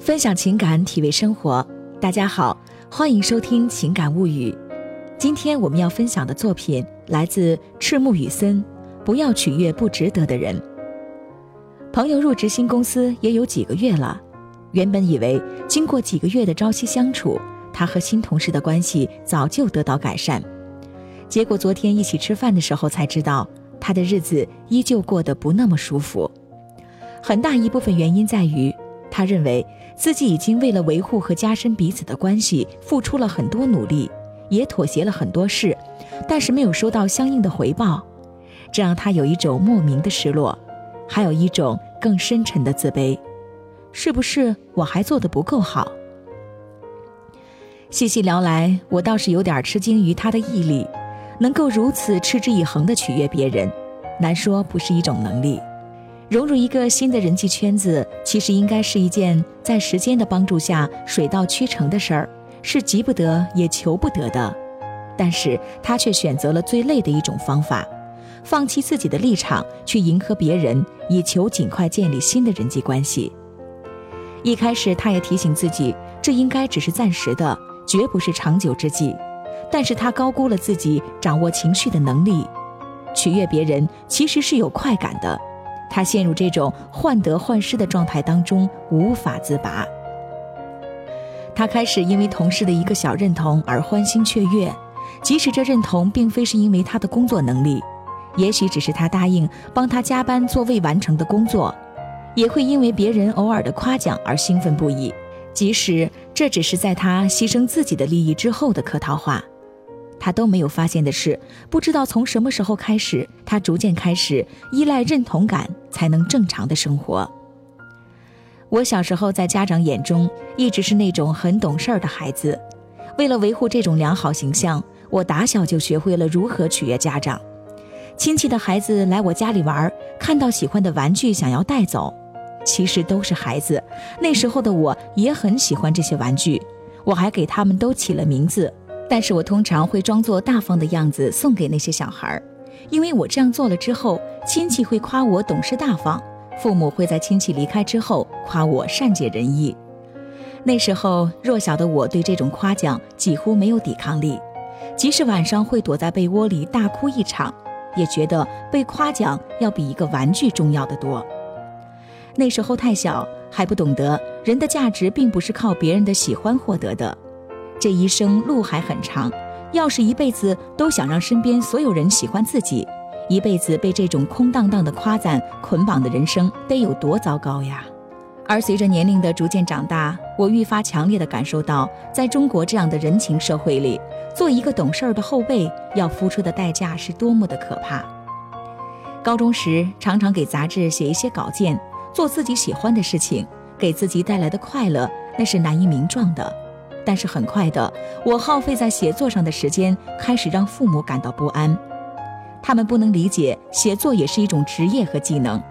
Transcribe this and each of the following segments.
分享情感，体味生活。大家好，欢迎收听《情感物语》。今天我们要分享的作品来自赤木雨森。不要取悦不值得的人。朋友入职新公司也有几个月了，原本以为经过几个月的朝夕相处，他和新同事的关系早就得到改善。结果昨天一起吃饭的时候才知道，他的日子依旧过得不那么舒服。很大一部分原因在于，他认为自己已经为了维护和加深彼此的关系付出了很多努力，也妥协了很多事，但是没有收到相应的回报。这让他有一种莫名的失落，还有一种更深沉的自卑。是不是我还做的不够好？细细聊来，我倒是有点吃惊于他的毅力，能够如此持之以恒地取悦别人，难说不是一种能力。融入一个新的人际圈子，其实应该是一件在时间的帮助下水到渠成的事儿，是急不得也求不得的。但是他却选择了最累的一种方法。放弃自己的立场去迎合别人，以求尽快建立新的人际关系。一开始，他也提醒自己，这应该只是暂时的，绝不是长久之计。但是他高估了自己掌握情绪的能力。取悦别人其实是有快感的，他陷入这种患得患失的状态当中，无法自拔。他开始因为同事的一个小认同而欢欣雀跃，即使这认同并非是因为他的工作能力。也许只是他答应帮他加班做未完成的工作，也会因为别人偶尔的夸奖而兴奋不已，即使这只是在他牺牲自己的利益之后的客套话。他都没有发现的是，不知道从什么时候开始，他逐渐开始依赖认同感才能正常的生活。我小时候在家长眼中一直是那种很懂事儿的孩子，为了维护这种良好形象，我打小就学会了如何取悦家长。亲戚的孩子来我家里玩，看到喜欢的玩具想要带走，其实都是孩子。那时候的我也很喜欢这些玩具，我还给他们都起了名字。但是我通常会装作大方的样子送给那些小孩，因为我这样做了之后，亲戚会夸我懂事大方，父母会在亲戚离开之后夸我善解人意。那时候弱小的我对这种夸奖几乎没有抵抗力，即使晚上会躲在被窝里大哭一场。也觉得被夸奖要比一个玩具重要的多。那时候太小，还不懂得人的价值并不是靠别人的喜欢获得的。这一生路还很长，要是一辈子都想让身边所有人喜欢自己，一辈子被这种空荡荡的夸赞捆绑的人生得有多糟糕呀！而随着年龄的逐渐长大，我愈发强烈地感受到，在中国这样的人情社会里，做一个懂事儿的后辈要付出的代价是多么的可怕。高中时，常常给杂志写一些稿件，做自己喜欢的事情，给自己带来的快乐那是难以名状的。但是很快的，我耗费在写作上的时间开始让父母感到不安，他们不能理解写作也是一种职业和技能。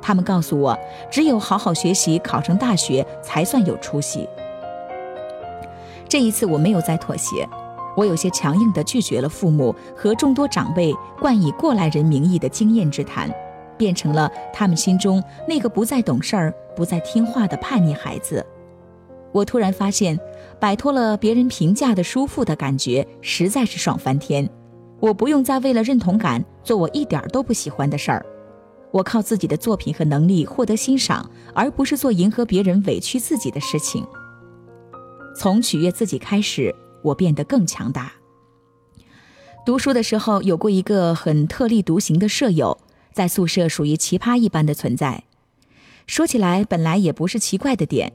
他们告诉我，只有好好学习，考上大学才算有出息。这一次我没有再妥协，我有些强硬地拒绝了父母和众多长辈冠以过来人名义的经验之谈，变成了他们心中那个不再懂事儿、不再听话的叛逆孩子。我突然发现，摆脱了别人评价的舒服的感觉，实在是爽翻天。我不用再为了认同感做我一点都不喜欢的事儿。我靠自己的作品和能力获得欣赏，而不是做迎合别人、委屈自己的事情。从取悦自己开始，我变得更强大。读书的时候，有过一个很特立独行的舍友，在宿舍属于奇葩一般的存在。说起来，本来也不是奇怪的点，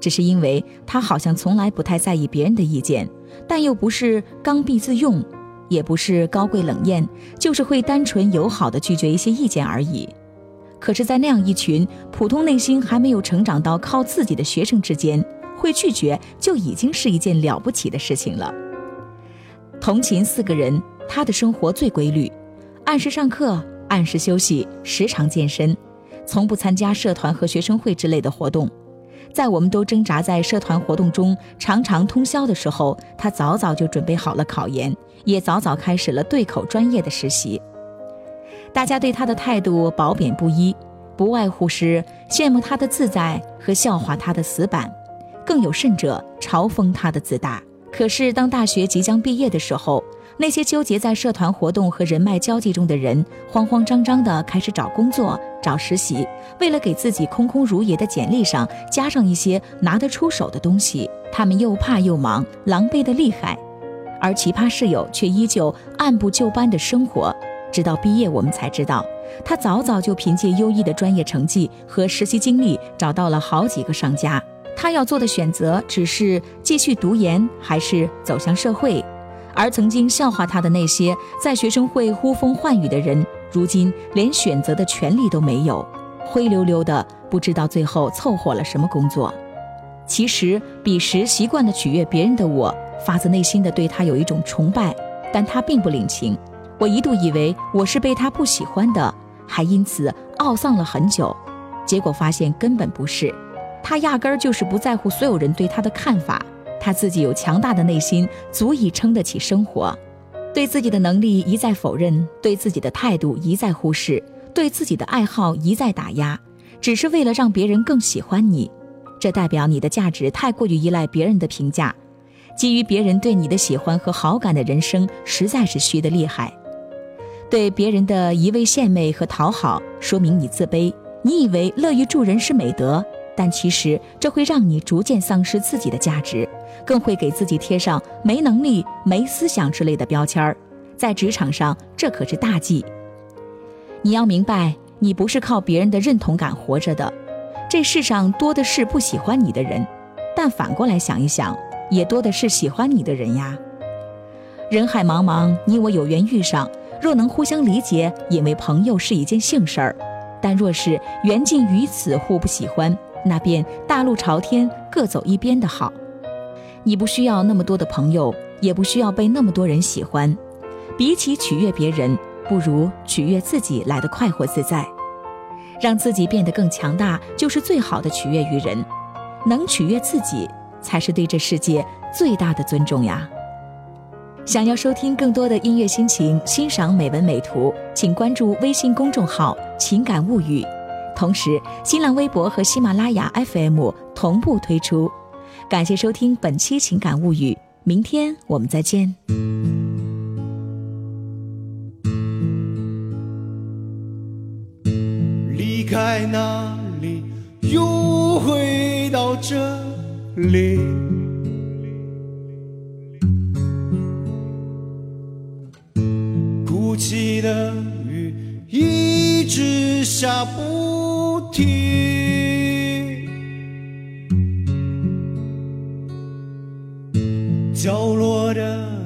只是因为他好像从来不太在意别人的意见，但又不是刚愎自用，也不是高贵冷艳，就是会单纯友好的拒绝一些意见而已。可是，在那样一群普通、内心还没有成长到靠自己的学生之间，会拒绝就已经是一件了不起的事情了。同寝四个人，他的生活最规律，按时上课，按时休息，时常健身，从不参加社团和学生会之类的活动。在我们都挣扎在社团活动中，常常通宵的时候，他早早就准备好了考研，也早早开始了对口专业的实习。大家对他的态度褒贬不一，不外乎是羡慕他的自在和笑话他的死板，更有甚者嘲讽他的自大。可是当大学即将毕业的时候，那些纠结在社团活动和人脉交际中的人，慌慌张张地开始找工作、找实习，为了给自己空空如也的简历上加上一些拿得出手的东西，他们又怕又忙，狼狈得厉害。而奇葩室友却依旧按部就班的生活，直到毕业，我们才知道，他早早就凭借优异的专业成绩和实习经历，找到了好几个商家。他要做的选择，只是继续读研，还是走向社会。而曾经笑话他的那些在学生会呼风唤雨的人，如今连选择的权利都没有，灰溜溜的，不知道最后凑合了什么工作。其实彼时习惯了取悦别人的我。发自内心的对他有一种崇拜，但他并不领情。我一度以为我是被他不喜欢的，还因此懊丧了很久。结果发现根本不是，他压根儿就是不在乎所有人对他的看法。他自己有强大的内心，足以撑得起生活。对自己的能力一再否认，对自己的态度一再忽视，对自己的爱好一再打压，只是为了让别人更喜欢你。这代表你的价值太过于依赖别人的评价。基于别人对你的喜欢和好感的人生，实在是虚的厉害。对别人的一味献媚和讨好，说明你自卑。你以为乐于助人是美德，但其实这会让你逐渐丧失自己的价值，更会给自己贴上没能力、没思想之类的标签儿。在职场上，这可是大忌。你要明白，你不是靠别人的认同感活着的。这世上多的是不喜欢你的人，但反过来想一想。也多的是喜欢你的人呀。人海茫茫，你我有缘遇上，若能互相理解，引为朋友是一件幸事儿；但若是缘尽于此，互不喜欢，那便大路朝天，各走一边的好。你不需要那么多的朋友，也不需要被那么多人喜欢。比起取悦别人，不如取悦自己来的快活自在。让自己变得更强大，就是最好的取悦于人。能取悦自己。才是对这世界最大的尊重呀！想要收听更多的音乐心情，欣赏美文美图，请关注微信公众号“情感物语”，同时新浪微博和喜马拉雅 FM 同步推出。感谢收听本期《情感物语》，明天我们再见。离开那里，又回到这。里，哭泣的雨一直下不听，角落的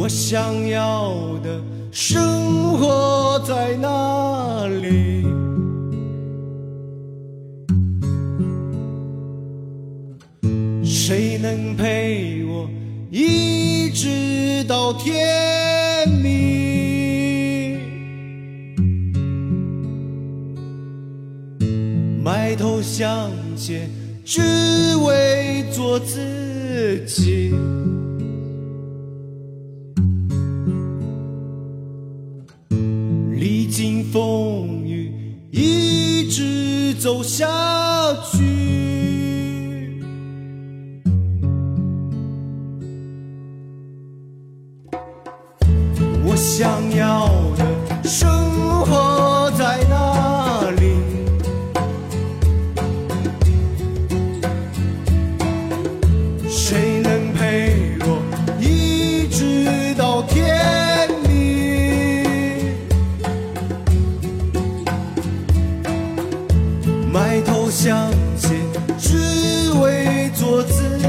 我想要的生活在哪里？谁能陪我一直到天明？埋头向前，只为做自己。走下去。我想要。相见，只为作证。